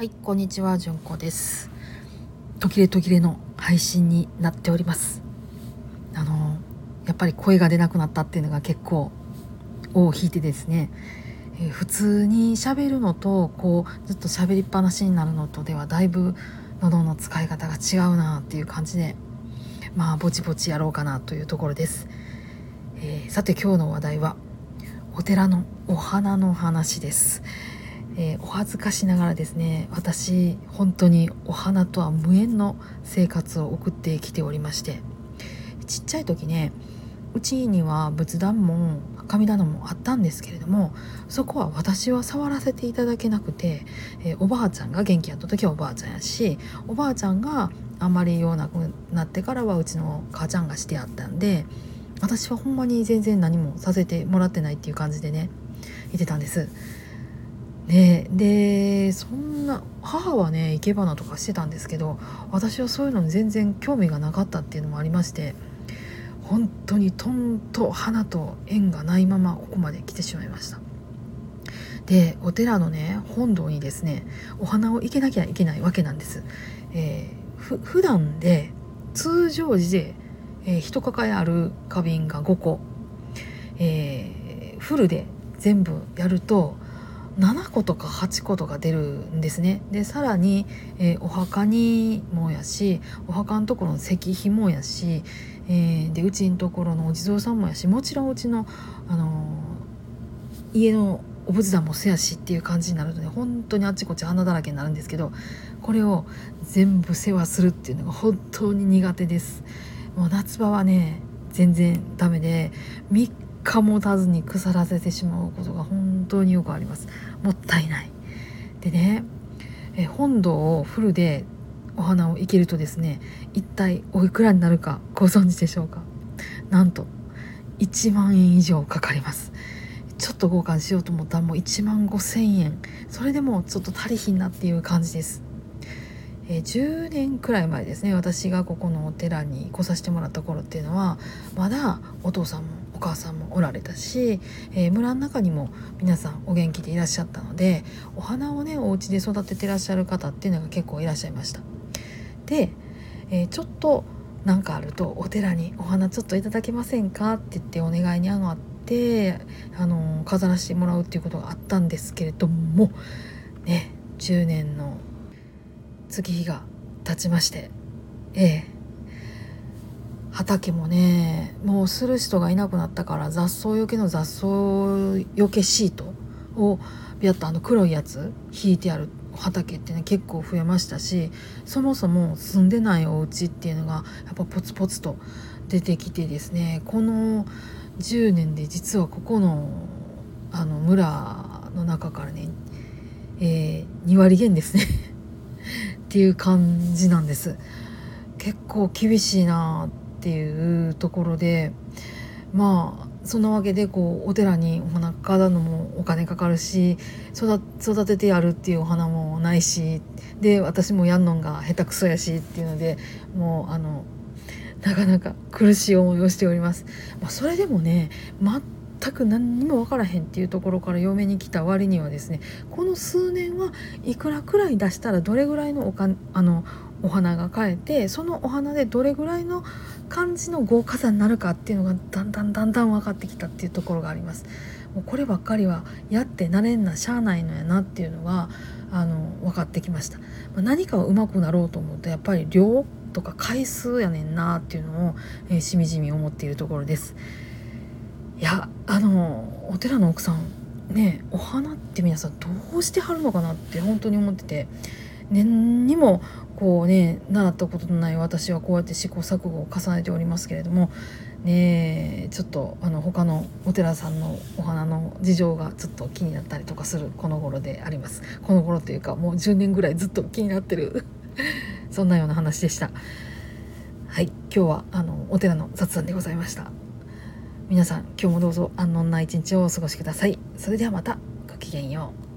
はいこんにちはじゅんこです。途切れ途切れの配信になっております。あのやっぱり声が出なくなったっていうのが結構尾を引いてですね、えー、普通に喋るのとこうずっと喋りっぱなしになるのとではだいぶ喉の使い方が違うなっていう感じでまあぼちぼちやろうかなというところです、えー、さて今日の話題はお寺のお花の話です、えー、お恥ずかしながらですね私本当にお花とは無縁の生活を送ってきておりましてちっちゃい時ねうちには仏壇も神棚もあったんですけれどもそこは私は触らせていただけなくて、えー、おばあちゃんが元気やった時はおばあちゃんやしおばあちゃんがあんまりようなくなってからはうちの母ちゃんがしてあったんで私はほんまに全然何もさせてもらってないっていう感じでね言ってたんです。ね、でそんな母はね生け花とかしてたんですけど私はそういうのに全然興味がなかったっていうのもありまして本当にとんと花と縁がないままここまで来てしまいました。でお寺のね本堂にですねお花を生けなきゃいけないわけなんです。えー、普段で通常時でえー、一抱えある花瓶が5個、えー、フルで全部やると7個とか8個とか出るんですねでさらに、えー、お墓にもやしお墓のところの石碑もやし、えー、でうちのところのお地蔵さんもやしもちろんうちの、あのー、家のお仏壇もせやしっていう感じになるとね本当にあっちこっち花だらけになるんですけどこれを全部世話するっていうのが本当に苦手です。もう夏場はね全然ダメで3日も経ずに腐らせてしまうことが本当によくあります。もったいない。でねえ本堂をフルでお花を生けるとですね一体おいくらになるかご存知でしょうか？なんと1万円以上かかります。ちょっと交換しようと思ったらもう1万5,000円。それでもちょっと足りひんなっていう感じです。え、10年くらい前ですね私がここのお寺に来させてもらった頃っていうのはまだお父さんもお母さんもおられたし、えー、村の中にも皆さんお元気でいらっしゃったのでお花をねお家で育ててらっしゃる方っていうのが結構いらっしゃいました。で、えー、ちょっと何かあるとお寺に「お花ちょっといただけませんか?」って言ってお願いに上がってあの飾らせてもらうっていうことがあったんですけれどもね10年の月日が経ちましてええ畑もねもうする人がいなくなったから雑草よけの雑草よけシートをビャッとあの黒いやつ引いてある畑ってね結構増えましたしそもそも住んでないお家っていうのがやっぱポツポツと出てきてですねこの10年で実はここのあの村の中からね、えー、2割減ですね。っていう感じなんです。結構厳しいなっていうところでまあそんなわけでこうお寺にお花飾るのもお金かかるし育ててやるっていうお花もないしで私もやんのんが下手くそやしっていうのでもうあのなかなか苦しい思いをしております。まあ、それでもね全く何にも分からへんっていうところから嫁に来た割にはですねこの数年はいくらくらい出したらどれぐらいのおかあのお花が買えてそのお花でどれぐらいの感じの豪華さになるかっていうのがだんだんだんだん分かってきたっていうところがあります。もうこればっかりはやってなれんなしゃあないのやなっていうのがあの分かってきました。ま、何かをうまくなろうと思うとやっぱり量とか回数やねんなっていうのを、えー、しみじみ思っているところです。いやあのお寺の奥さんねお花って皆さんどうしてはるのかなって本当に思ってて念にもこうね習ったことのない私はこうやって試行錯誤を重ねておりますけれどもねちょっとあの他のお寺さんのお花の事情がちょっと気になったりとかするこの頃であります。この頃というかもう10年ぐらいずっと気になってる。そんなような話でした。はい。今日はあのお寺の雑談でございました。皆さん今日もどうぞ安穏な一日をお過ごしください。それではまた。ごきげんよう。